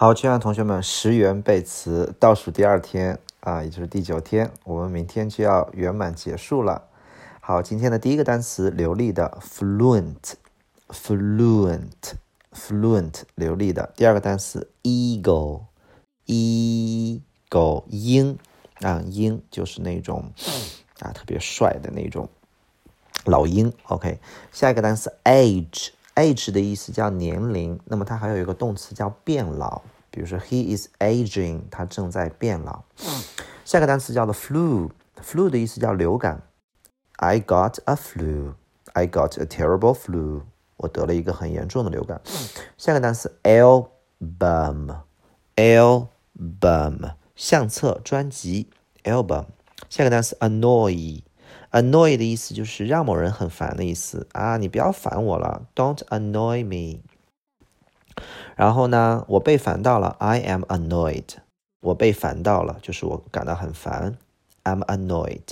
好，亲爱的同学们，十元背词倒数第二天啊，也就是第九天，我们明天就要圆满结束了。好，今天的第一个单词流利的 fluent，fluent，fluent 流利的。第二个单词 eagle，eagle 鹰啊，鹰就是那种啊特别帅的那种老鹰。OK，下一个单词 age。Age 的意思叫年龄，那么它还有一个动词叫变老，比如说 he is aging，他正在变老。下个单词叫做 flu，flu 的意思叫流感，I got a flu，I got a terrible flu，我得了一个很严重的流感。下个单词 album，album 相册专辑 album。下个单词 annoy。Annoy 的意思就是让某人很烦的意思啊，你不要烦我了，Don't annoy me。然后呢，我被烦到了，I am annoyed。我被烦到了，就是我感到很烦，I'm annoyed。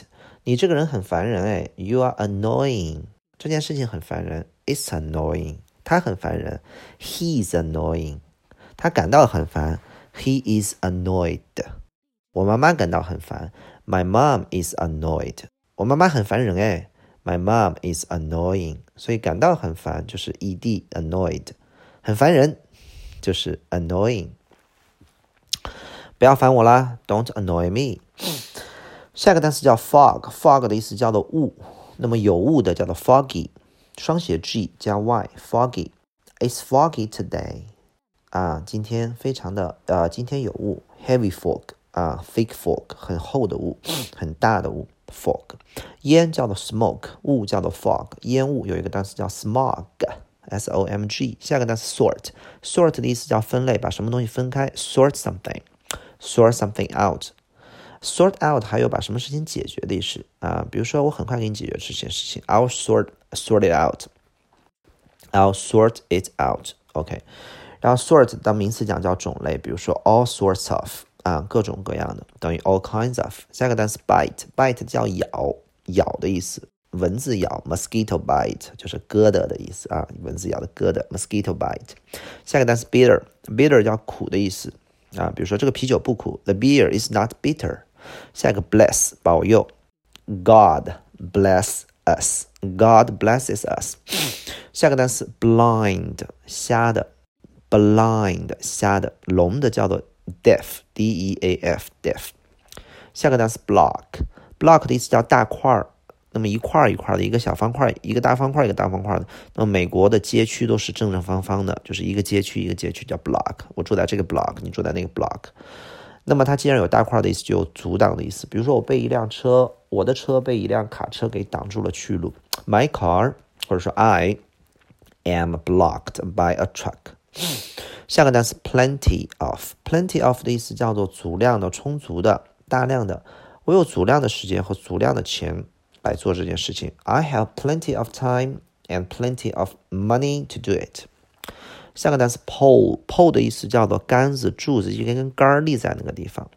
你这个人很烦人哎，You are annoying。这件事情很烦人，It's annoying。他很烦人，He is annoying。他感到很烦，He is annoyed。我妈妈感到很烦，My mom is annoyed。我妈妈很烦人哎，My mom is annoying，所以感到很烦就是 ed annoyed，很烦人就是 annoying。不要烦我啦，Don't annoy me。下个单词叫 fog，fog 的意思叫做雾，那么有雾的叫做 foggy，双写 g 加 y，foggy。It's foggy today，啊，今天非常的呃，今天有雾，heavy fog 啊，thick fog 很厚的雾，很大的雾。fog，烟叫做 smoke，雾叫做 fog，烟雾有一个单词叫 smog，s o m g。下个单词 sort，sort 的意思叫分类，把什么东西分开，sort something，sort something out。sort out 还有把什么事情解决的意思啊，比如说我很快给你解决这件事情，I'll sort sort it out，I'll sort it out。OK，然后 sort 当名词讲叫种类，比如说 all sorts of。 啊，各种各样的等于 all kinds of。下个单词 bite，bite 叫咬，咬的意思，蚊子咬，mosquito bite 就是疙瘩的意思啊，蚊子咬的疙瘩，mosquito bite。下个单词 bitter，bitter 叫苦的意思啊，比如说这个啤酒不苦，the beer is not bitter。下一个 bless 保佑，God bless us，God blesses us。下个单词 blind 瞎的，blind 瞎的，聋的叫做。 Deaf d e a f deaf，下个单词 block，block 的意思叫大块儿，那么一块儿一块儿的一个小方块，一个大方块一个大方块的。那么美国的街区都是正正方方的，就是一个街区一个街区叫 block。我住在这个 block，你住在那个 block。那么它既然有大块的意思，就有阻挡的意思。比如说我被一辆车，我的车被一辆卡车给挡住了去路，my car，或者说 I am blocked by a truck。下个单词 plenty of，plenty of 的意思叫做足量的、充足的、大量的。我有足量的时间和足量的钱来做这件事情。I have plenty of time and plenty of money to do it。下个单词 pole，pole 的意思叫做杆子、柱子，一根根杆立在那个地方。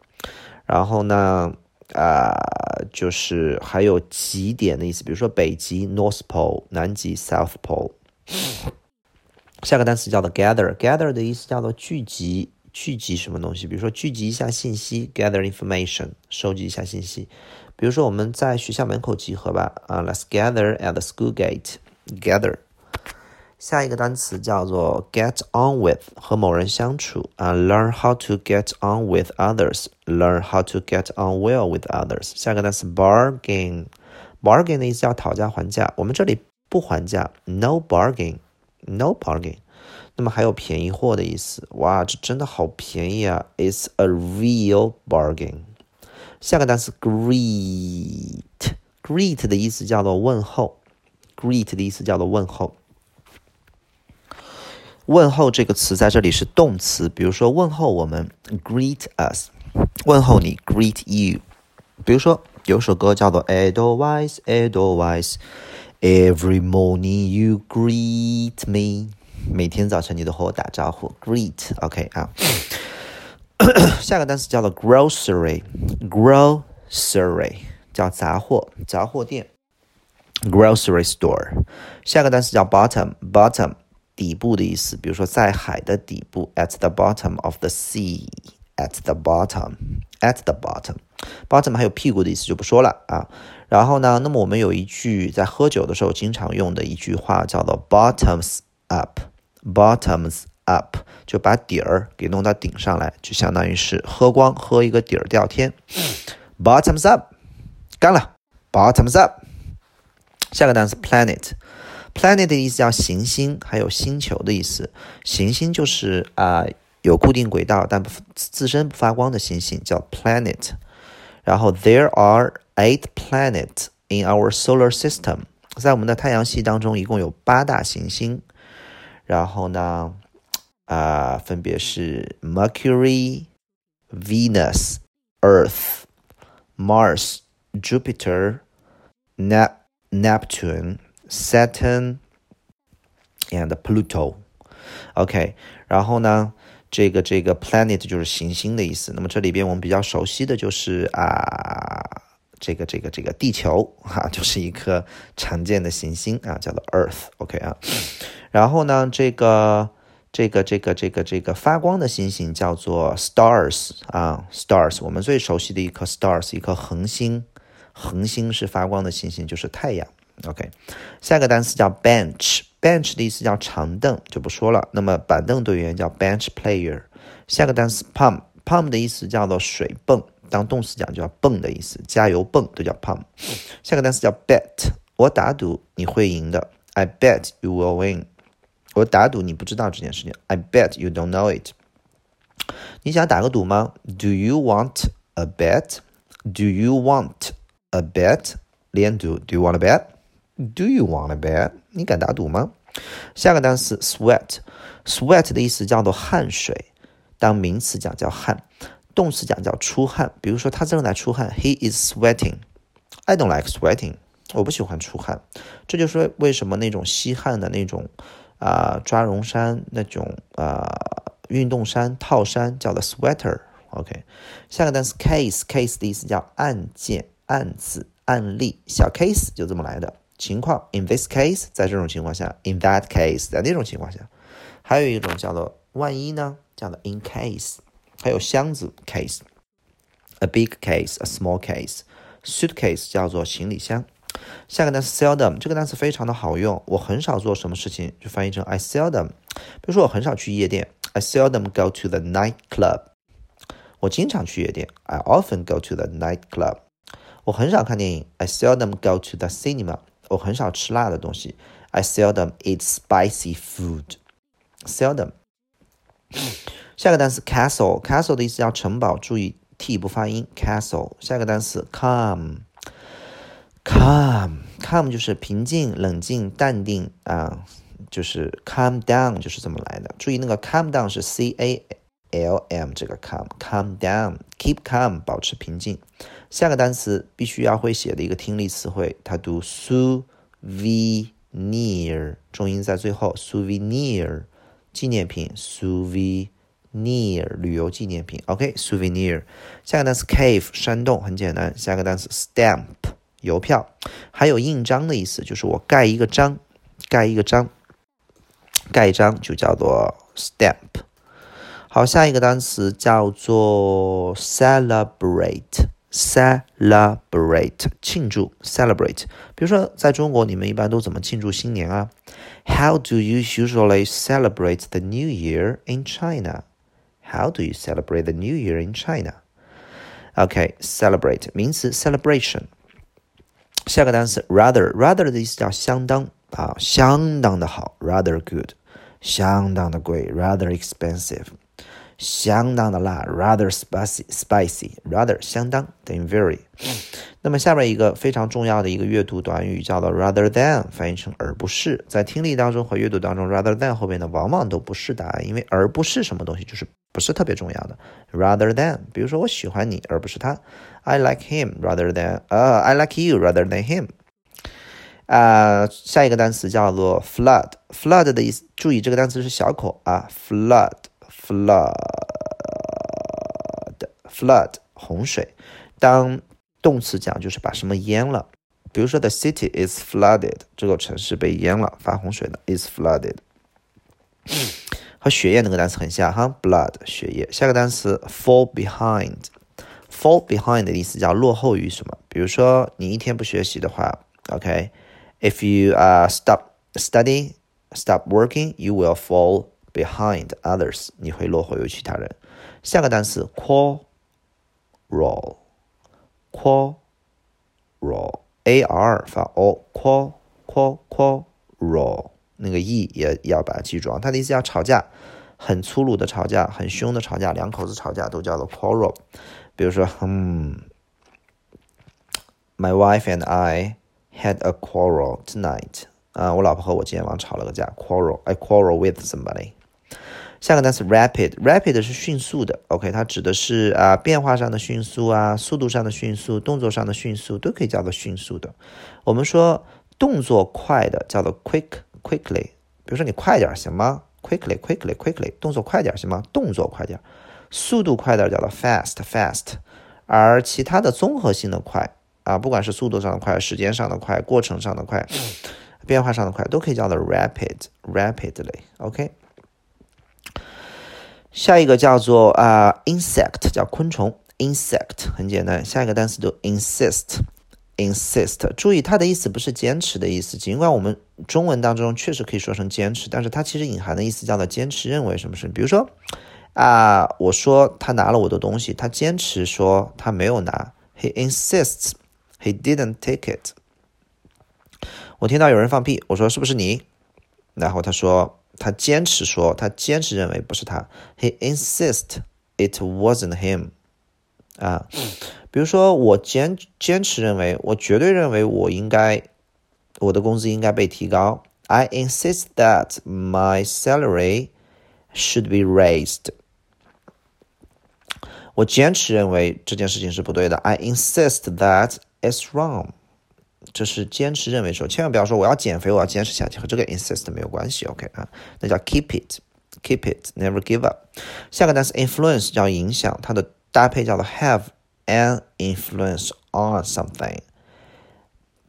然后呢，啊，就是还有极点的意思，比如说北极 North Pole，南极 South Pole。下个单词叫做 gather，gather 的意思叫做聚集，聚集什么东西？比如说聚集一下信息，gather information，收集一下信息。比如说我们在学校门口集合吧，啊，let's gather at the school gate，gather。下一个单词叫做 get on with，和某人相处啊，learn how to get on with others，learn how to get on well with others。下个单词 bargain，bargain 的意思叫讨价还价，我们这里不还价，no bargain。 No bargain，那么还有便宜货的意思。哇，这真的好便宜啊！It's a real bargain。下个单词 greet，greet 的意思叫做问候，greet 的意思叫做问候。问候这个词在这里是动词，比如说问候我们，greet us，问候你，greet you。比如说有首歌叫做 Edelweiss，Edelweiss。 Every morning you greet me，每天早晨你都和我打招呼，greet，OK 啊。下个单词叫做 grocery，grocery 叫杂货，杂货店，grocery store。下个单词叫 bottom，bottom 底部的意思，比如说在海的底部，at the bottom of the sea，at the bottom，at the bottom，bottom 还有屁股的意思就不说了啊。 然后呢，那么我们有一句在喝酒的时候经常用的一句话叫做 bottoms up，bottoms up 就把底儿给弄到顶上来，就相当于是喝光喝一个底儿掉天，bottoms up，干了，bottoms up。下个单词 planet。Planet 的意思叫行星，还有星球的意思。行星就是啊有固定轨道但不自身不发光的行星，叫 planet。然后 There are eight planets in our solar system，在我们的太阳系当中一共有八大行星。然后呢啊分别是 Mercury、Venus、Earth、Mars、Jupiter、Nep Neptune。Saturn and Pluto。OK，然后呢， 这个这个 planet 就是行星的意思。那么这里边我们比较熟悉的就是啊，这个这个这个地球哈，就是一颗常见的行星啊，叫做 Earth。OK 啊，然后呢，这个这个这个这个这个发光的星星叫做 stars 啊，stars。我们最熟悉的一颗 stars，一颗恒星，恒星是发光的星星，就是太阳。OK，下个单词叫 bench bench 的意思叫长凳，就不说了。那么板凳队员叫 bench player。下个单词 pump，pump 的意思叫做水泵，当动词讲就叫泵的意思，加油泵都叫 pump。下个单词叫 bet，我打赌你会赢的，I bet you will win。我打赌你不知道这件事情，I bet you don't know it。你想打个赌吗？Do you want a bet？Do you want a bet？连读，Do you want a bet？Do you want a bet？你敢打赌吗？下个单词 sweat，sweat 的意思叫做汗水，当名词讲叫汗，动词讲叫出汗。比如说他正在出汗，He is sweating。I don't like sweating。我不喜欢出汗。这就是为什么那种吸汗的那种啊抓绒衫、那种啊运动衫、套衫叫做 sweater。OK，下个单词 case，case 的意思叫案件、案子、案例，小 case 就这么来的。情况，in this case，在这种情况下；in that case，在那种情况下。还有一种叫做万一呢，叫做 in case。还有箱子 case，a big case，a small case，suitcase 叫做行李箱。下个单词 seldom，这个单词非常的好用。我很少做什么事情，就翻译成 I seldom。比如说我很少去夜店，I seldom go to the night club。我经常去夜店，I often go to the night club。我很少看电影，I seldom go to the cinema。我很少吃辣的东西。I seldom eat spicy food. Seldom。下个单词 castle，castle 的意思叫城堡，注意 t 不发音。castle。下个单词 calm，calm，calm 就是平静、冷静、淡定啊，就是 calm down 就是这么来的。注意那个 calm down 是 c a l m 这个 calm，calm down，keep calm 保持平静。下个单词必须要会写的一个听力词汇，它读 souvenir，重音在最后，souvenir 纪念品，souvenir 旅游纪念品。OK，souvenir。下个单词 cave 山洞很简单。下个单词 stamp 邮票，还有印章的意思，就是我盖一个章，盖一个章，盖一张就叫做 stamp。好，下一个单词叫做 celebrate。celebrate 庆祝 celebrate，比如说在中国你们一般都怎么庆祝新年啊？How do you usually celebrate the New Year in China? How do you celebrate the New Year in China? OK, celebrate 名词 celebration。下个单词 rather rather 的意思叫相当啊，相当的好，rather good，相当的贵，rather expensive。 相当的辣，rather spicy，spicy，rather 相当等于 very。那么下边一个非常重要的一个阅读短语叫做 rather than，翻译成而不是。在听力当中和阅读当中，rather than 后边的往往都不是答案，因为而不是什么东西就是不是特别重要的。rather than，比如说我喜欢你而不是他，I like him rather than，呃，I like you rather than him。啊，下一个单词叫做 flood，flood 的意思，注意这个单词是小口啊，flood。flood，flood，洪水。当动词讲就是把什么淹了。比如说，the city is flooded，这个城市被淹了，发洪水了，is flooded。和血液那个单词很像哈，blood 血液。下个单词 fall behind，fall behind 的意思叫落后于什么？比如说你一天不学习的话，OK，if you uh stop studying, stop working you will fall behind others，你会落后于其他人。下个单词 quarrel，quarrel，a r 发 o，quar，quar，quarrel。那个 e 也要把它记住啊，它的意思叫吵架，很粗鲁的吵架，很凶的吵架，两口子吵架都叫做 quarrel。比如说，嗯，My wife and I had a quarrel tonight。啊，我老婆和我今天晚上吵了个架，quarrel，I quarrel with somebody。下个单词 rapid，rapid 是迅速的，OK，它指的是啊变化上的迅速啊，速度上的迅速，动作上的迅速，都可以叫做迅速的。我们说动作快的叫做 quick。Quickly，比如说你快点行吗？Quickly，quickly，quickly，动作快点行吗？动作快点，速度快点叫做 fast，fast。而其他的综合性的快啊，不管是速度上的快、时间上的快、过程上的快、变化上的快，都可以叫做 rapid，rapidly。OK。下一个叫做啊 insect，叫昆虫，insect 很简单。下一个单词就 insist。insist，注意它的意思不是坚持的意思，尽管我们中文当中确实可以说成坚持，但是它其实隐含的意思叫做坚持认为什么事。比如说啊，我说他拿了我的东西，他坚持说他没有拿，he insists he didn't take it。我听到有人放屁，我说是不是你？然后他说他坚持说他坚持认为不是他，he insists it wasn't him。啊。比如说，我坚坚持认为，我绝对认为我应该，我的工资应该被提高。I insist that my salary should be raised。我坚持认为这件事情是不对的。I insist that it's wrong。 这是坚持认为说，千万不要说我要减肥，我要坚持下去，和这个 insist 没有关系。OK 啊，那叫 keep it，keep it，never give up。下个单词 influence 叫影响，它的搭配叫做 have。an influence on something.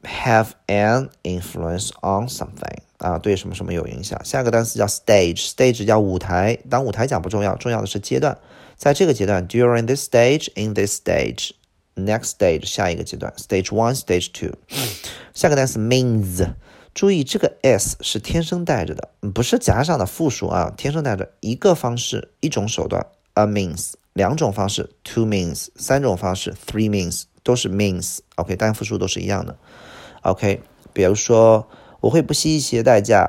Have an influence on something 啊，对什么什么有影响。下一个单词叫 stage，stage 叫舞台。当舞台讲不重要，重要的是阶段。在这个阶段，during this stage，in this Next stage 下一个阶段，stage one，stage two。下个单词 means，注意这个 s 是天生带着的，不是加上的复数啊，天生带着一个方式，一种手段，a means。两种方式，two means；三种方式，three means，都是 means。OK，单复数都是一样的。OK，比如说，我会不惜一切代价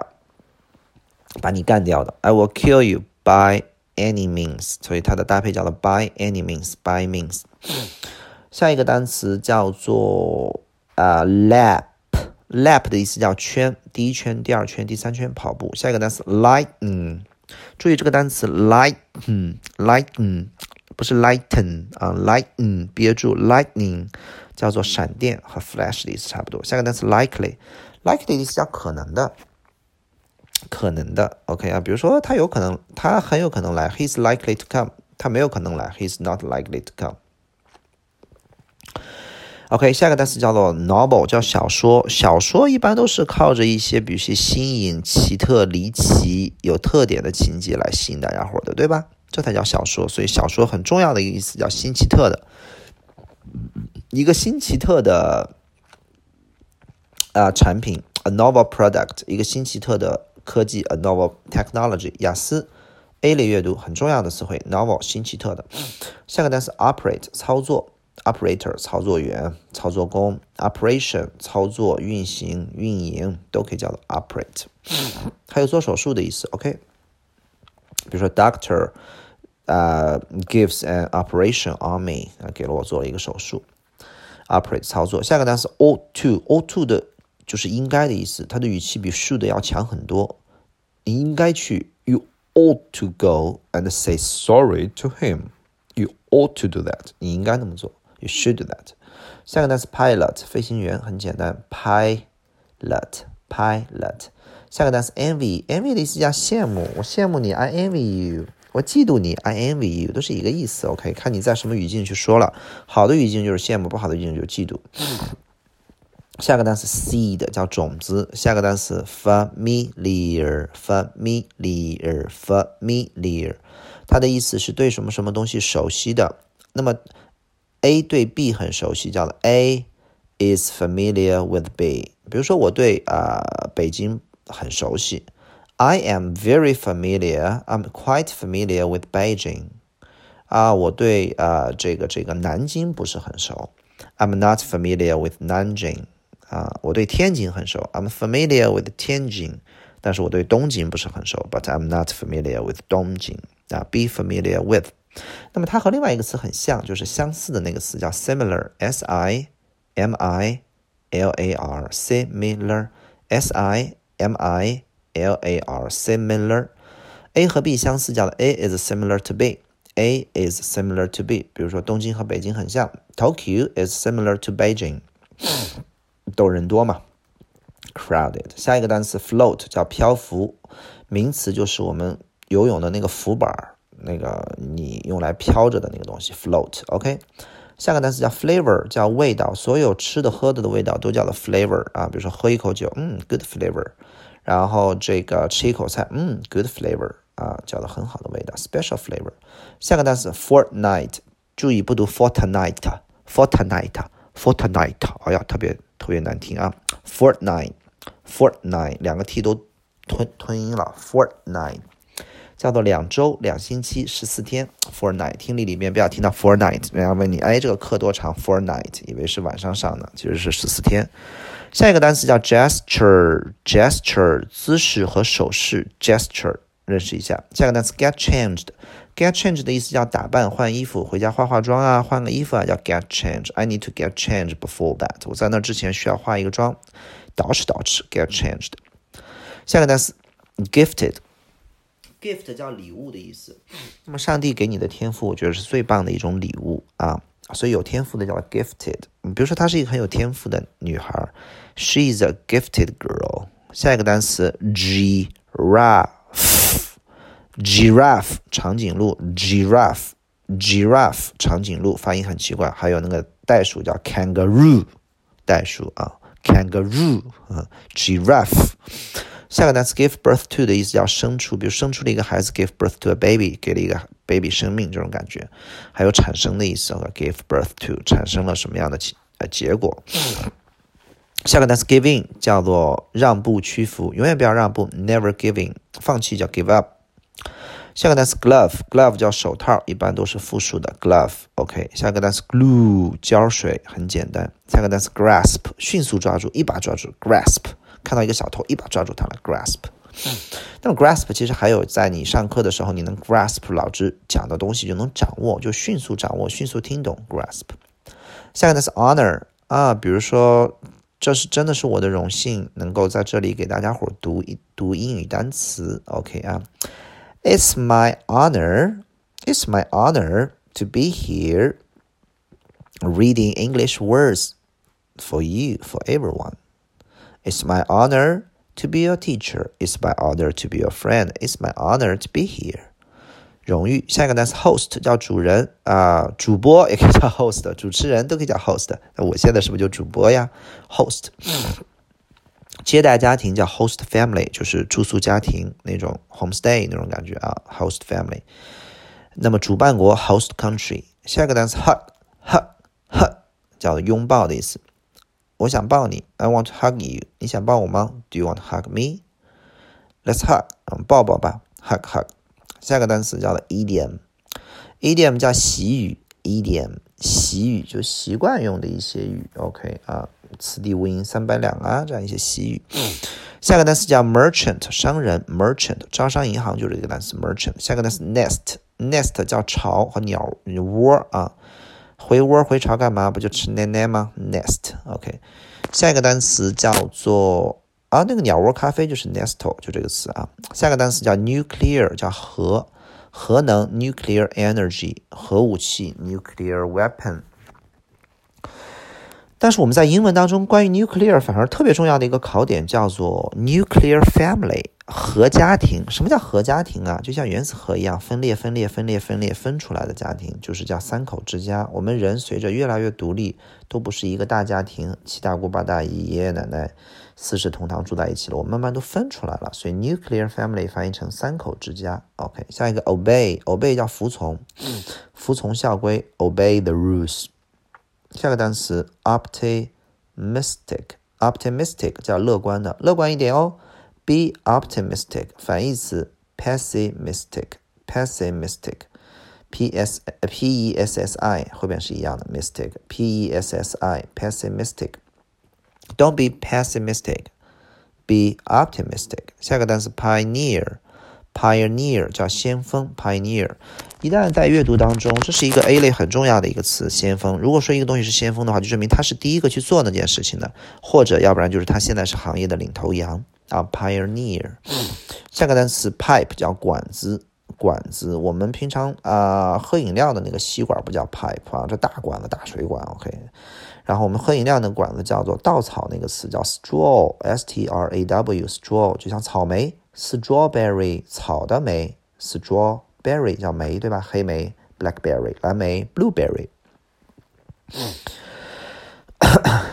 把你干掉的。I will kill you by any means。所以它的搭配叫做 by any means，by means。下一个单词叫做啊 lap，lap 的意思叫圈，第一圈、第二圈、第三圈跑步。下一个单词 lightning，注意这个单词 lighten，lighten。不是 lighten 啊，lighten 憋住，lightning 叫做闪电和 flash 的意思差不多。下个单词 likely，likely 的意思叫可能的，可能的。OK 啊，比如说他有可能，他很有可能来，he's likely to come。他没有可能来，he's not likely to come。OK，下一个单词叫做 novel，叫小说。小说一般都是靠着一些，比如些新颖、奇特、离奇、有特点的情节来吸引大家伙的，对吧？这才叫小说，所以小说很重要的一个意思叫新奇特的，一个新奇特的啊产品，a novel product，一个新奇特的科技，a novel technology。雅思 A 类阅读很重要的词汇，novel 新奇特的。下个单词 operate 操作 ，operator 操作员、操作工，operation 操作、运行、运营都可以叫做 operate。还有做手术的意思，OK。比如说 doctor。呃，gives an operation on me 啊，给了我做了一个手术，operate 操作。下个单词 ought to，ought to 的就是应该的意思，它的语气比 should 要强很多。你应该去，you ought to go and say sorry to him。You ought to do that，你应该那么做。 You should do that。下个单词 pilot，飞行员，很简单，pilot，pilot。下个单词 envy，envy 的意思叫羡慕，我羡慕你，I envy you。我嫉妒你，I envy you，都是一个意思。OK，看你在什么语境去说了。好的语境就是羡慕，不好的语境就是嫉妒。下个单词 seed 叫种子，下个单词 familiar，familiar，familiar，它的意思是对什么什么东西熟悉的。那么 A 对 B 很熟悉，叫做 A is familiar with B。比如说我对啊北京很熟悉，I am very familiar，I'm quite familiar with Beijing。啊，我对啊这个这个南京不是很熟，I'm not familiar with Nanjing。啊，我对天津很熟，I'm familiar with 天津，但是我对东京不是很熟，but I'm not familiar with 东京。啊，be familiar with。 那么它和另外一个词很像，就是相似的那个词叫 similar，s i m i l a r，similar，s i m i l a r，similar。A 和 B 相似，叫做 A is similar to B，A is similar to B。比如说东京和北京很像，Tokyo is similar to Beijing。都人多嘛，crowded。下一个单词 float 叫漂浮，名词就是我们游泳的那个浮板儿， 那个你用来飘着的那个东西 float。OK，下个单词叫 flavor 叫味道，所有吃的喝的的味道都叫做 flavor 啊。比如说喝一口酒，嗯，good flavor。然后这个吃一口菜，嗯，good flavor 啊，叫做很好的味道，special flavor。下个单词 fortnight，注意不读 fortnight，fortnight，fortnight，哎呀，特别。特别难听啊，fortnight，fortnight 两个 t 都吞吞音了，fortnight 叫做两周、两星期、十四天，for night 听力里面不要听到 for night，人家问你，哎，这个课多长？for night 以为是晚上上的，其实是十四天。下一个单词叫 gesture，gesture 姿势和手势，gesture 认识一下。下一个单词 get changed。Get changed 的意思叫打扮、换衣服，回家化化妆啊，换个衣服啊，叫 get changed。I need to get changed before that。我在那之前需要化一个妆，捯饬捯饬，get changed。下个单词 gifted Gift 叫礼物的意思。那么上帝给你的天赋，我觉得是最棒的一种礼物啊，所以有天赋的叫 gifted。比如说她是一个很有天赋的女孩，She is a gifted girl。下一个单词，giraffe。Giraffe 长颈鹿，Giraffe，Giraffe 长颈鹿发音很奇怪。还有那个袋鼠叫 Kangaroo，袋鼠啊，Kangaroo 啊，Giraffe。下个单词 give birth to 的意思叫生出，比如生出了一个孩子，give birth to a baby，给了一个 baby 生命这种感觉。还有产生的意思，give birth to 产生了什么样的呃结果。下个单词 give in 叫做让步屈服，永远不要让步，never giving，放弃叫 give up。下个单词 glove，glove 叫手套，一般都是复数的 glove。OK，下个单词 glue 胶水，很简单。下个单词 grasp 迅速抓住，一把抓住 grasp。看到一个小偷，一把抓住他了 grasp。那么 grasp 其实还有在你上课的时候，你能 grasp 老师讲的东西就能掌握，就迅速掌握，迅速听懂 grasp。下一个单词 honor 啊，比如说这是真的是我的荣幸，能够在这里给大家伙读一读英语单词。OK 啊。It's my honor. It's my honor to be here reading English words for you, for everyone. It's my honor to be your teacher. It's my honor to be your friend. It's my honor to be here. 荣誉，下一个单词 host 叫主人啊、呃，主播也可以叫 host，主持人都可以叫 host。那我现在是不是就主播呀？host。接待家庭叫 host family，就是住宿家庭那种 homestay 那种感觉啊，host family。那么主办国 host country。下一个单词 hug，hug，hug 叫拥抱的意思。 我想抱你，I want to hug you。你想抱我吗？Do you want hug me？Let's hug，我们抱抱吧，hug hug。下个单词叫做 idiom，idiom 叫习语，idiom 习语就习惯用的一些语，OK 啊。此地无银三百两啊，这样一些习语。下个单词叫 merchant，商人 merchant，招商银行就是这个单词 merchant。下个单词 nest，nest 叫巢和鸟窝啊，回窝回巢干嘛？不就吃奶奶吗？nest，OK。下一个单词叫做啊，那个鸟窝咖啡就是 nestle，就这个词啊。下一个单词叫 nuclear，叫核核能 nuclear energy，核武器 nuclear weapon。但是我们在英文当中，关于 nuclear 反而特别重要的一个考点叫做 nuclear family 核家庭。什么叫核家庭啊？就像原子核一样，分裂、分裂、分裂、分裂分出来的家庭，就是叫三口之家。我们人随着越来越独立，都不是一个大家庭，七大姑八大姨、爷爷奶奶、四世同堂住在一起了，我慢慢都分出来了。所以 nuclear family 翻译成三口之家。OK，下一个 obey，obey 叫服从，服从校规，obey the rules。下个单词 optimistic，optimistic 叫乐观的，乐观一点哦。Be optimistic，反义词 pessimistic，pessimistic，p s p e s s i 后边是一样的，mistic，p e s s i，pessimistic。Don't be pessimistic，be optimistic。下个单词 pioneer。 Pioneer 叫先锋，Pioneer，一旦在阅读当中，这是一个 A 类很重要的一个词，先锋。如果说一个东西是先锋的话，就证明他是第一个去做那件事情的，或者要不然就是他现在是行业的领头羊啊。Pioneer，下个单词 Pipe 叫管子，管子。我们平常啊喝饮料的那个吸管不叫 Pipe 啊，这大管子、大水管，OK。然后我们喝饮料的管子叫做稻草，那个词叫 Straw，S T R A W，Straw 就像草莓。Strawberry 草的莓，Strawberry 叫莓对吧？黑莓，Blackberry 蓝莓，Blueberry。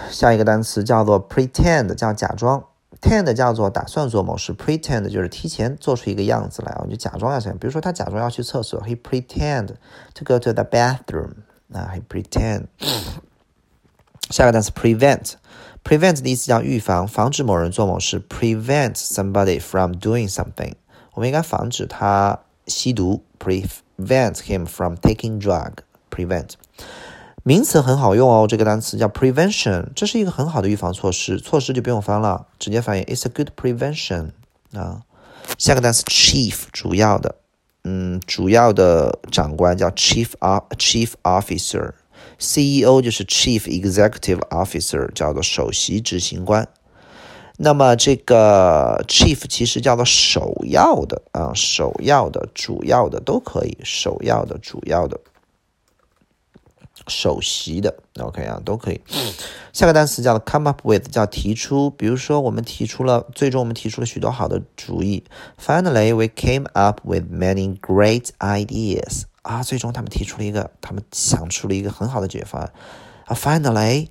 下一个单词叫做 pretend，叫假装；tend 叫做打算做某事；pretend 就是提前做出一个样子来啊，就假装要这样。比如说他假装要去厕所，He pretend to go to the bathroom。那，He pretend。下个单词 prevent。Prevent 的意思叫预防，防止某人做某事。Prevent somebody from doing something，我们应该防止他吸毒。Prevent him from taking drug。Prevent 名词很好用哦，这个单词叫 prevention，这是一个很好的预防措施。措施就不用翻了，直接翻译 It's a good prevention 啊。下个单词 chief 主要的，嗯，主要的长官叫 chief of chief officer。CEO 就是 Chief Executive Officer，叫做首席执行官。那么这个 Chief 其实叫做首要的啊，首要的、主要的都可以，首要的、主要的、首席的，OK 啊，都可以。下个单词叫做 come up with，叫提出。比如说，我们提出了，最终我们提出了许多好的主意。Finally, we came up with many great ideas. 啊，最终他们提出了一个，他们想出了一个很好的解决方案。啊，Finally,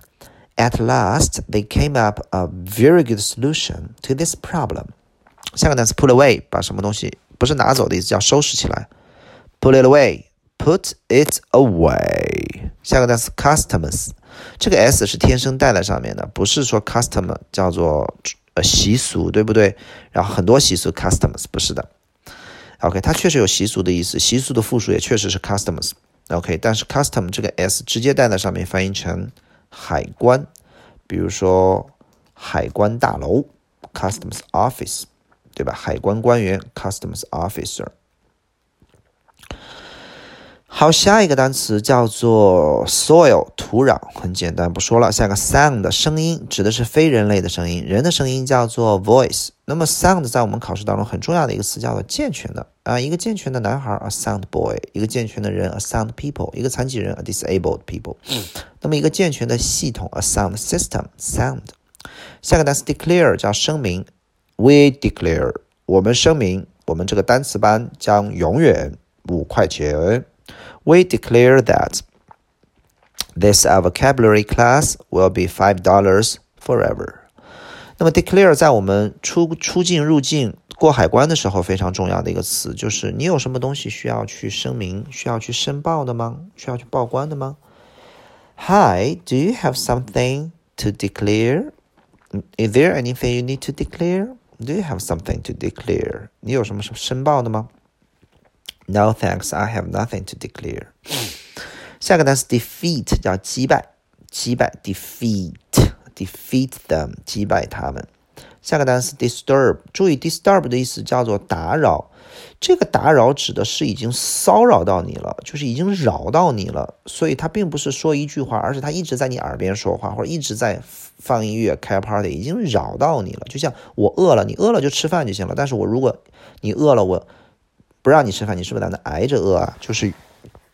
at last, they came up a very good solution to this problem。下个单词 put away，把什么东西不是拿走的意思，叫收拾起来。Put it away, put it away。下个单词 customs，这个 s 是天生带在上面的，不是说 custom 叫做呃习俗，对不对？然后很多习俗 customs 不是的。OK，它确实有习俗的意思，习俗的复数也确实是 customs。OK，但是 custom 这个 s 直接带在上面，翻译成海关，比如说海关大楼 customs office，对吧？海关官员 customs officer。好，下一个单词叫做 soil，土壤，很简单，不说了。下个 sound，声音，指的是非人类的声音，人的声音叫做 voice。那么 sound 在我们考试当中很重要的一个词叫做健全的啊，一个健全的男孩 a sound boy，一个健全的人 a sound people，一个残疾人 a disabled people。那么一个健全的系统 a sound system，sound。下个单词 declare 叫声明，we declare，我们声明，我们这个单词班将永远五块钱。we declare that this vocabulary class will be five dollars forever。那么 declare 在我们出出境入境过海关的时候非常重要的一个词，就是你有什么东西需要去声明、需要去申报的吗？需要去报关的吗？Hi, do you have something to declare? Is there anything you need to declare? Do you have something to declare? 你有什么申报的吗 ？No thanks, I have nothing to declare。下个单词 defeat 叫击败，击败 defeat defeat them 击败他们。下个单词 disturb，注意 disturb 的意思叫做打扰，这个打扰指的是已经骚扰到你了，就是已经扰到你了，所以它并不是说一句话，而是他一直在你耳边说话，或者一直在放音乐开 party，已经扰到你了。就像我饿了，你饿了就吃饭就行了，但是我如果你饿了，我。不让你吃饭，你是不是在那挨着饿啊？就是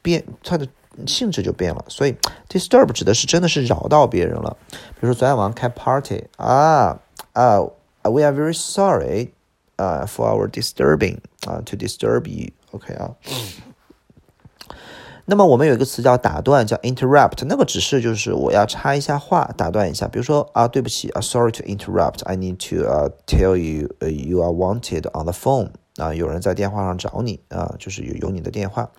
变，它的性质就变了。所以 disturb 指的是真的是扰到别人了。比如说昨天晚上开 party 啊啊，we are very sorry 啊 for our disturbing 啊 to disturb you。OK 啊。那么我们有一个词叫打断，叫 interrupt，那个只是就是我要插一下话，打断一下。比如说啊，对不起啊，sorry to interrupt，I need to tell you you are wanted on the phone 啊，有人在电话上找你啊，就是有有你的电话。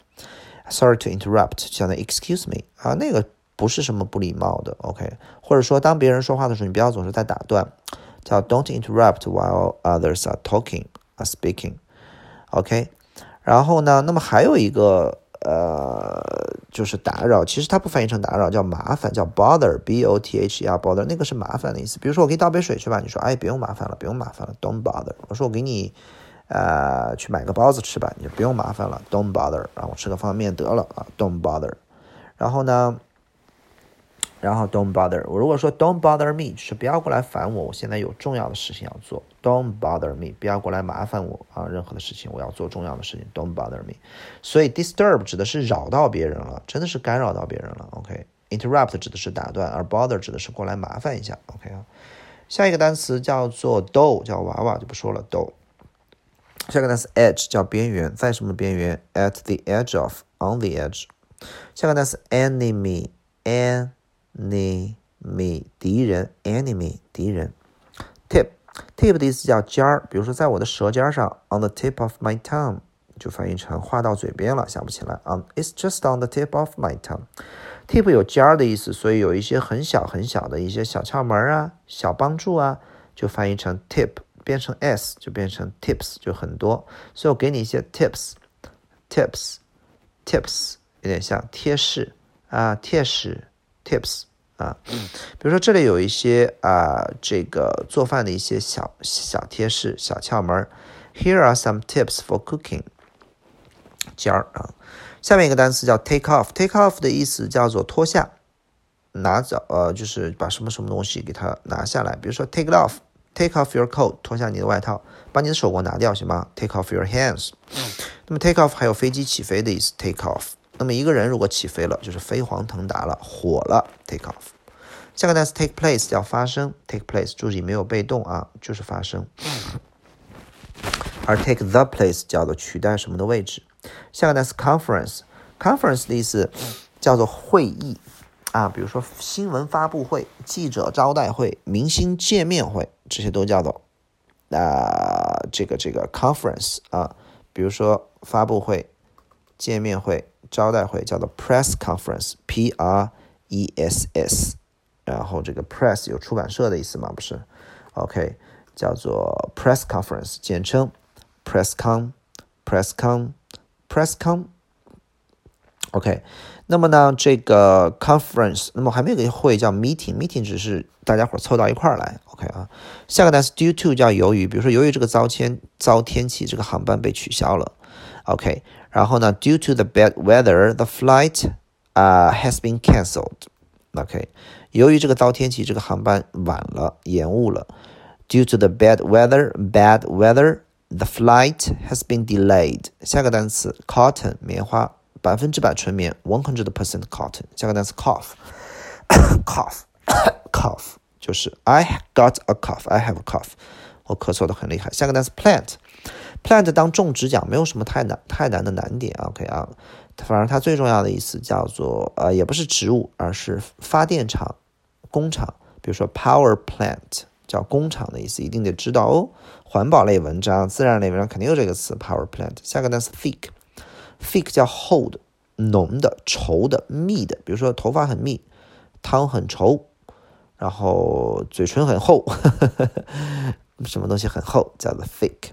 Sorry to interrupt，相当于 excuse me 啊，那个不是什么不礼貌的，OK。或者说当别人说话的时候，你不要总是在打断，叫 Don't interrupt while others are talking are speaking，OK。然后呢，那么还有一个。呃，就是打扰，其实它不翻译成打扰，叫麻烦，叫 bother，b o t h e r bother，那个是麻烦的意思。比如说我给你倒杯水去吧，你说哎，不用麻烦了，不用麻烦了，don't bother。我说我给你呃去买个包子吃吧，你就不用麻烦了，don't bother。让我吃个方便面得了啊，don't bother。然后呢？然后 don't bother。我如果说 don't bother me，就是不要过来烦我，我现在有重要的事情要做。Don't bother me，不要过来麻烦我啊！任何的事情我要做重要的事情。Don't bother me。所以 disturb 指的是扰到别人了，真的是干扰到别人了。OK，interrupt 指的是打断，而 bother 指的是过来麻烦一下。OK 啊，下一个单词叫做 doll，叫娃娃就不说了。doll。下个单词 edge 叫边缘，在什么边缘？At the edge of，on the edge。下个单词 enemy，enemy 敌人，enemy 敌人，tip，tip 的意思叫尖儿，比如说在我的舌尖上，on the tip of my tongue，就翻译成话到嘴边了，想不起来啊，it's just on the tip of my tongue。tip 有尖儿的意思，所以有一些很小很小的一些小窍门啊，小帮助啊，就翻译成 tip，变成 s 就变成 tips，就很多。所以我给你一些 tips，tips，tips，有点像贴士啊，贴士。Tips 啊，比如说这里有一些啊，这个做饭的一些小小贴士、小窍门。Here are some tips for cooking。尖儿啊，下面一个单词叫 take off。take off 的意思叫做脱下、拿走，呃，就是把什么什么东西给它拿下来。比如说 take it off，take off your coat，脱下你的外套，把你的手给我拿掉，行吗？Take off your hands。那么 take off 还有飞机起飞的意思，take off。那么一个人如果起飞了，就是飞黄腾达了，火了，take off。下个单词 take place 叫发生，take place 注意没有被动啊，就是发生。而 take the place 叫做取代什么的位置。下个单词 conference，conference 的意思叫做会议啊，比如说新闻发布会、记者招待会、明星见面会，这些都叫做啊这个这个 conference 啊，比如说发布会、见面会。招待会叫做 press conference，P R E S S，然后这个 press 有出版社的意思吗？不是，OK，叫做 press conference，简称 press con，press con，press con con，press con，press con，OK，那么呢，这个 conference，那么还没有个会叫 meeting，meeting 只是大家伙凑到一块儿来，OK 啊，下个单词 due to 叫由于，比如说由于这个糟天糟天气，这个航班被取消了，OK。然后呢，due to the bad weather, the flight 啊 has been cancelled. OK，由于这个糟天气，这个航班晚了，延误了。Due to the bad weather, bad weather, the flight has been delayed. 下个单词 cotton 棉花， 百分之百纯棉，one hundred percent cotton。下个单词 cough，cough cough 就是 I got a cough, I have a cough，我咳嗽的很厉害。下个单词 plant。plant 当种植讲没有什么太难太难的难点，OK 啊，反正它最重要的意思叫做呃，也不是植物，而是发电厂、工厂，比如说 power plant 叫工厂的意思，一定得知道哦。环保类文章、自然类文章肯定有这个词 power plant。下个单词 thick 叫厚的、浓的、稠的、密的，比如说头发很密，汤很稠，然后嘴唇很厚，什么东西很厚叫做 thick。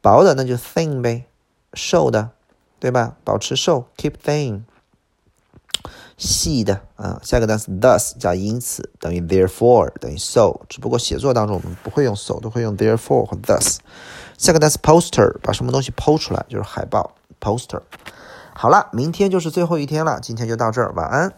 薄的那就 thin 呗，瘦的，对吧？保持瘦，keep thin。细的啊，下个单词 thus 加因此等于 therefore 等于 so，只不过写作当中我们不会用 so，都会用 therefore 和 thus。下个单词 poster 把什么东西抛出来就是海报 poster。好了，明天就是最后一天了，今天就到这儿，晚安。